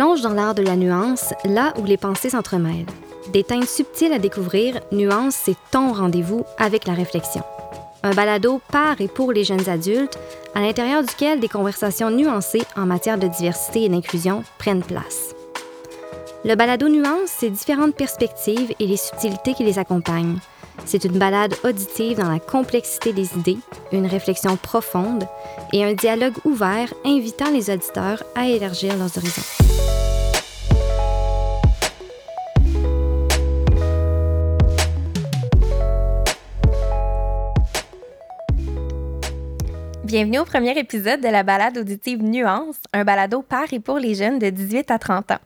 plonge dans l'art de la nuance, là où les pensées s'entremêlent. Des teintes subtiles à découvrir, Nuance, c'est ton rendez-vous avec la réflexion. Un balado par et pour les jeunes adultes, à l'intérieur duquel des conversations nuancées en matière de diversité et d'inclusion prennent place. Le balado Nuance, c'est différentes perspectives et les subtilités qui les accompagnent. C'est une balade auditive dans la complexité des idées, une réflexion profonde et un dialogue ouvert invitant les auditeurs à élargir leurs horizons. Bienvenue au premier épisode de la balade auditive Nuance, un balado par et pour les jeunes de 18 à 30 ans.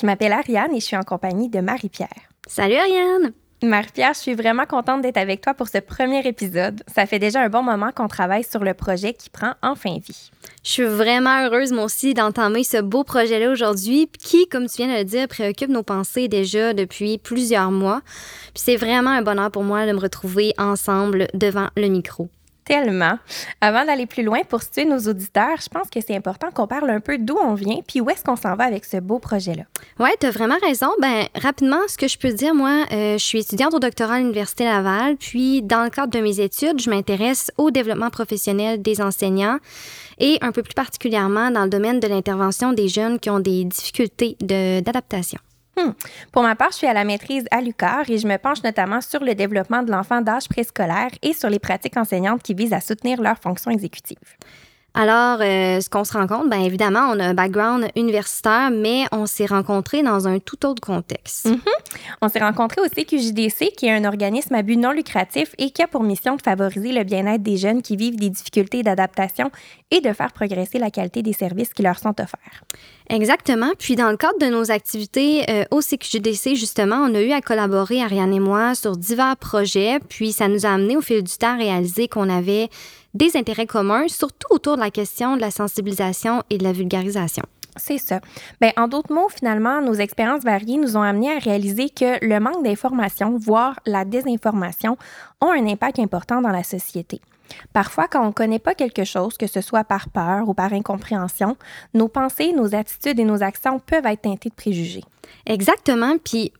Je m'appelle Ariane et je suis en compagnie de Marie-Pierre. Salut Ariane! Marie-Pierre, je suis vraiment contente d'être avec toi pour ce premier épisode. Ça fait déjà un bon moment qu'on travaille sur le projet qui prend enfin vie. Je suis vraiment heureuse, moi aussi, d'entamer ce beau projet-là aujourd'hui, qui, comme tu viens de le dire, préoccupe nos pensées déjà depuis plusieurs mois. Puis c'est vraiment un bonheur pour moi de me retrouver ensemble devant le micro tellement. Avant d'aller plus loin pour situer nos auditeurs, je pense que c'est important qu'on parle un peu d'où on vient puis où est-ce qu'on s'en va avec ce beau projet-là. Oui, tu as vraiment raison. Ben, rapidement, ce que je peux dire, moi, euh, je suis étudiante au doctorat à l'Université Laval, puis dans le cadre de mes études, je m'intéresse au développement professionnel des enseignants et un peu plus particulièrement dans le domaine de l'intervention des jeunes qui ont des difficultés d'adaptation. Hmm. Pour ma part, je suis à la maîtrise à l'UQAR et je me penche notamment sur le développement de l'enfant d'âge préscolaire et sur les pratiques enseignantes qui visent à soutenir leurs fonctions exécutives. Alors, euh, ce qu'on se rend compte, bien évidemment, on a un background universitaire, mais on s'est rencontrés dans un tout autre contexte. Mm-hmm. On s'est rencontrés au CQJDC, qui est un organisme à but non lucratif et qui a pour mission de favoriser le bien-être des jeunes qui vivent des difficultés d'adaptation et de faire progresser la qualité des services qui leur sont offerts. Exactement. Puis dans le cadre de nos activités euh, au CQJDC, justement, on a eu à collaborer, Ariane et moi, sur divers projets. Puis ça nous a amené au fil du temps à réaliser qu'on avait des intérêts communs, surtout autour de la question de la sensibilisation et de la vulgarisation. C'est ça. Ben, en d'autres mots, finalement, nos expériences variées nous ont amené à réaliser que le manque d'information, voire la désinformation, ont un impact important dans la société. Parfois, quand on ne connaît pas quelque chose, que ce soit par peur ou par incompréhension, nos pensées, nos attitudes et nos actions peuvent être teintées de préjugés. Exactement. Puis,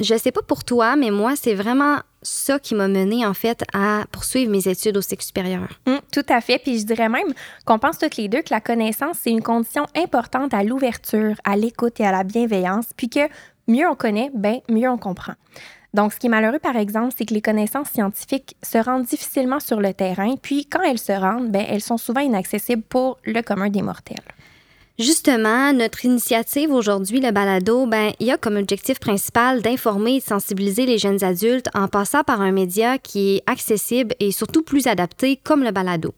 je sais pas pour toi, mais moi, c'est vraiment ça qui m'a mené en fait à poursuivre mes études au cycle supérieur. Hum, tout à fait. Puis je dirais même qu'on pense toutes les deux que la connaissance, c'est une condition importante à l'ouverture, à l'écoute et à la bienveillance, puis que mieux on connaît, ben mieux on comprend. Donc, ce qui est malheureux, par exemple, c'est que les connaissances scientifiques se rendent difficilement sur le terrain, puis quand elles se rendent, ben, elles sont souvent inaccessibles pour le commun des mortels. Justement, notre initiative aujourd'hui, le balado, ben, il a comme objectif principal d'informer et de sensibiliser les jeunes adultes en passant par un média qui est accessible et surtout plus adapté comme le balado.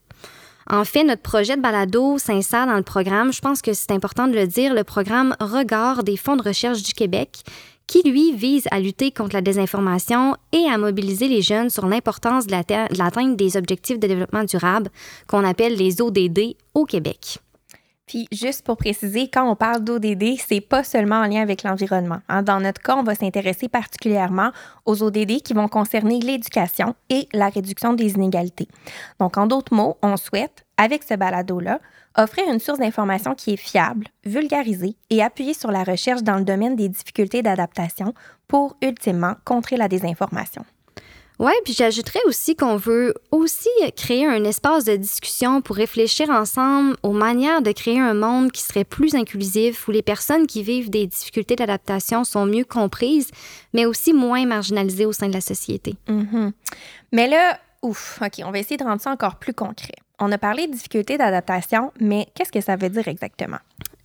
En fait, notre projet de balado s'insère dans le programme, je pense que c'est important de le dire, le programme Regard des fonds de recherche du Québec, qui, lui, vise à lutter contre la désinformation et à mobiliser les jeunes sur l'importance de l'atteinte des objectifs de développement durable qu'on appelle les ODD au Québec. Puis juste pour préciser, quand on parle d'ODD, c'est pas seulement en lien avec l'environnement. Hein. Dans notre cas, on va s'intéresser particulièrement aux ODD qui vont concerner l'éducation et la réduction des inégalités. Donc, en d'autres mots, on souhaite, avec ce balado-là, offrir une source d'information qui est fiable, vulgarisée et appuyée sur la recherche dans le domaine des difficultés d'adaptation pour, ultimement, contrer la désinformation. Oui, puis j'ajouterais aussi qu'on veut aussi créer un espace de discussion pour réfléchir ensemble aux manières de créer un monde qui serait plus inclusif, où les personnes qui vivent des difficultés d'adaptation sont mieux comprises, mais aussi moins marginalisées au sein de la société. Mm-hmm. Mais là, ouf, OK, on va essayer de rendre ça encore plus concret. On a parlé de difficultés d'adaptation, mais qu'est-ce que ça veut dire exactement?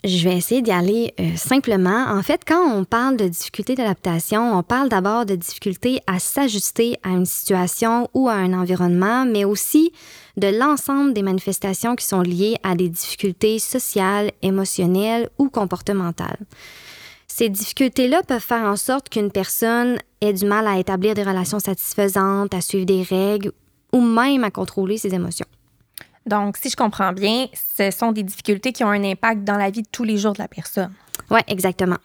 Je vais essayer d'y aller euh, simplement. En fait, quand on parle de difficultés d'adaptation, on parle d'abord de difficultés à s'ajuster à une situation ou à un environnement, mais aussi de l'ensemble des manifestations qui sont liées à des difficultés sociales, émotionnelles ou comportementales. Ces difficultés-là peuvent faire en sorte qu'une personne ait du mal à établir des relations satisfaisantes, à suivre des règles ou même à contrôler ses émotions. Donc, si je comprends bien, ce sont des difficultés qui ont un impact dans la vie de tous les jours de la personne. Oui, exactement.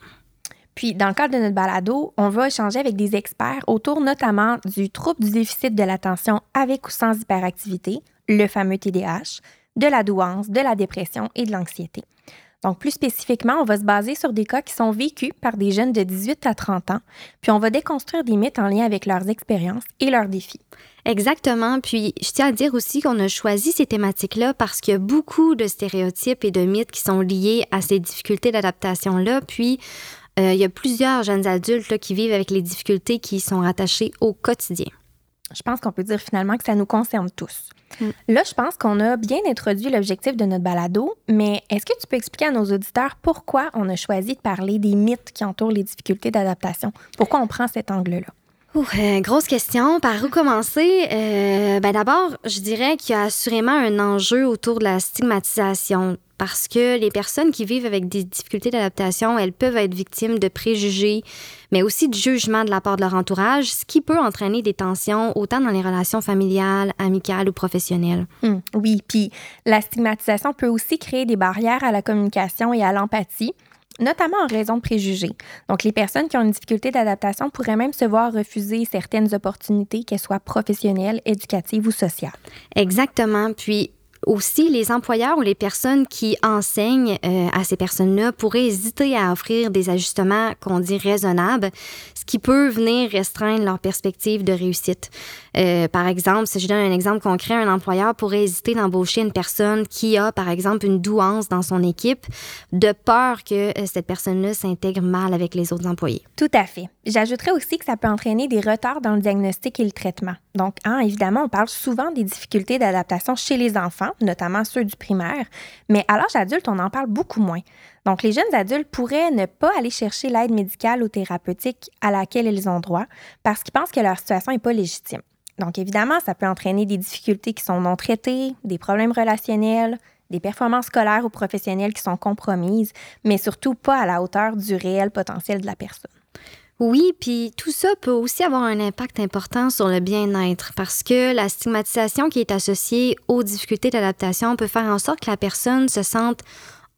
Puis, dans le cadre de notre balado, on va échanger avec des experts autour notamment du trouble du déficit de l'attention avec ou sans hyperactivité, le fameux TDAH, de la douance, de la dépression et de l'anxiété. Donc, plus spécifiquement, on va se baser sur des cas qui sont vécus par des jeunes de 18 à 30 ans, puis on va déconstruire des mythes en lien avec leurs expériences et leurs défis. Exactement. Puis, je tiens à dire aussi qu'on a choisi ces thématiques-là parce qu'il y a beaucoup de stéréotypes et de mythes qui sont liés à ces difficultés d'adaptation-là. Puis, euh, il y a plusieurs jeunes adultes qui vivent avec les difficultés qui sont rattachées au quotidien. Je pense qu'on peut dire finalement que ça nous concerne tous. Mm. Là, je pense qu'on a bien introduit l'objectif de notre balado, mais est-ce que tu peux expliquer à nos auditeurs pourquoi on a choisi de parler des mythes qui entourent les difficultés d'adaptation? Pourquoi on prend cet angle-là? Euh, grosse question. Par où commencer? Euh, ben D'abord, je dirais qu'il y a assurément un enjeu autour de la stigmatisation parce que les personnes qui vivent avec des difficultés d'adaptation, elles peuvent être victimes de préjugés, mais aussi de jugements de la part de leur entourage, ce qui peut entraîner des tensions autant dans les relations familiales, amicales ou professionnelles. Hum, oui, puis la stigmatisation peut aussi créer des barrières à la communication et à l'empathie notamment en raison de préjugés. Donc, les personnes qui ont une difficulté d'adaptation pourraient même se voir refuser certaines opportunités, qu'elles soient professionnelles, éducatives ou sociales. Exactement. Puis, aussi, les employeurs ou les personnes qui enseignent euh, à ces personnes-là pourraient hésiter à offrir des ajustements qu'on dit raisonnables, ce qui peut venir restreindre leur perspective de réussite. Euh, par exemple, si je donne un exemple concret, un employeur pourrait hésiter d'embaucher une personne qui a, par exemple, une douance dans son équipe, de peur que euh, cette personne-là s'intègre mal avec les autres employés. Tout à fait. J'ajouterais aussi que ça peut entraîner des retards dans le diagnostic et le traitement. Donc, hein, évidemment, on parle souvent des difficultés d'adaptation chez les enfants, notamment ceux du primaire, mais à l'âge adulte, on en parle beaucoup moins. Donc, les jeunes adultes pourraient ne pas aller chercher l'aide médicale ou thérapeutique à laquelle ils ont droit parce qu'ils pensent que leur situation n'est pas légitime. Donc, évidemment, ça peut entraîner des difficultés qui sont non traitées, des problèmes relationnels, des performances scolaires ou professionnelles qui sont compromises, mais surtout pas à la hauteur du réel potentiel de la personne. Oui, puis tout ça peut aussi avoir un impact important sur le bien-être parce que la stigmatisation qui est associée aux difficultés d'adaptation peut faire en sorte que la personne se sente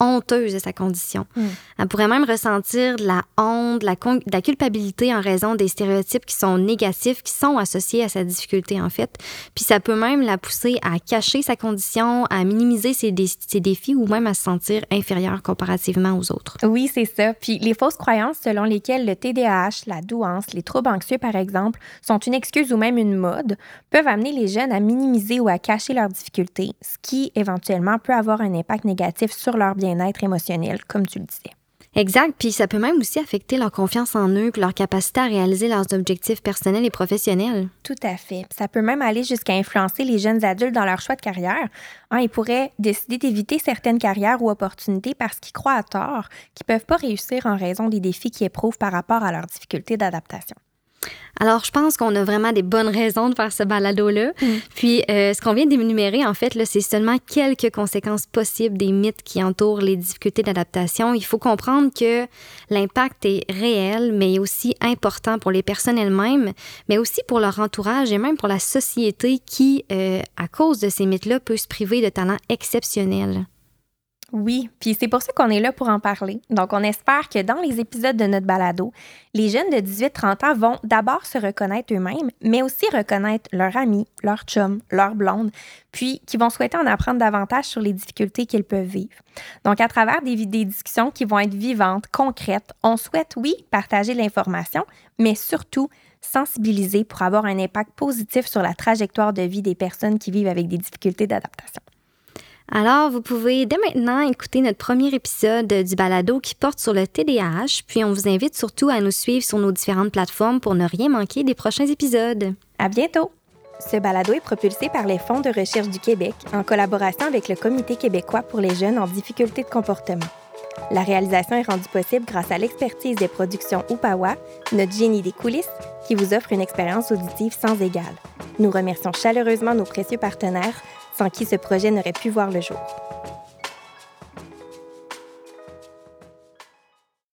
honteuse de sa condition. Mm. Elle pourrait même ressentir de la honte, de la, con- de la culpabilité en raison des stéréotypes qui sont négatifs, qui sont associés à sa difficulté, en fait. Puis ça peut même la pousser à cacher sa condition, à minimiser ses, dé- ses défis ou même à se sentir inférieure comparativement aux autres. Oui, c'est ça. Puis les fausses croyances selon lesquelles le TDAH, la douance, les troubles anxieux, par exemple, sont une excuse ou même une mode, peuvent amener les jeunes à minimiser ou à cacher leurs difficultés, ce qui éventuellement peut avoir un impact négatif sur leur bien-être émotionnel, comme tu le disais. Exact. Puis ça peut même aussi affecter leur confiance en eux leur capacité à réaliser leurs objectifs personnels et professionnels. Tout à fait. Ça peut même aller jusqu'à influencer les jeunes adultes dans leur choix de carrière. Hein, ils pourraient décider d'éviter certaines carrières ou opportunités parce qu'ils croient à tort qu'ils ne peuvent pas réussir en raison des défis qu'ils éprouvent par rapport à leurs difficultés d'adaptation. Alors, je pense qu'on a vraiment des bonnes raisons de faire ce balado-là. Puis, euh, ce qu'on vient d'énumérer, en fait, c'est seulement quelques conséquences possibles des mythes qui entourent les difficultés d'adaptation. Il faut comprendre que l'impact est réel, mais aussi important pour les personnes elles-mêmes, mais aussi pour leur entourage et même pour la société qui, euh, à cause de ces mythes-là, peut se priver de talents exceptionnels. Oui, puis c'est pour ça qu'on est là pour en parler. Donc, on espère que dans les épisodes de notre balado, les jeunes de 18-30 ans vont d'abord se reconnaître eux-mêmes, mais aussi reconnaître leurs amis, leurs chums, leurs blondes, puis qui vont souhaiter en apprendre davantage sur les difficultés qu'ils peuvent vivre. Donc, à travers des, des discussions qui vont être vivantes, concrètes, on souhaite, oui, partager l'information, mais surtout sensibiliser pour avoir un impact positif sur la trajectoire de vie des personnes qui vivent avec des difficultés d'adaptation. Alors, vous pouvez dès maintenant écouter notre premier épisode du balado qui porte sur le TDAH, puis on vous invite surtout à nous suivre sur nos différentes plateformes pour ne rien manquer des prochains épisodes. À bientôt! Ce balado est propulsé par les Fonds de recherche du Québec en collaboration avec le Comité québécois pour les jeunes en difficulté de comportement. La réalisation est rendue possible grâce à l'expertise des productions Upawa, notre génie des coulisses, qui vous offre une expérience auditive sans égale. Nous remercions chaleureusement nos précieux partenaires, sans qui ce projet n'aurait pu voir le jour.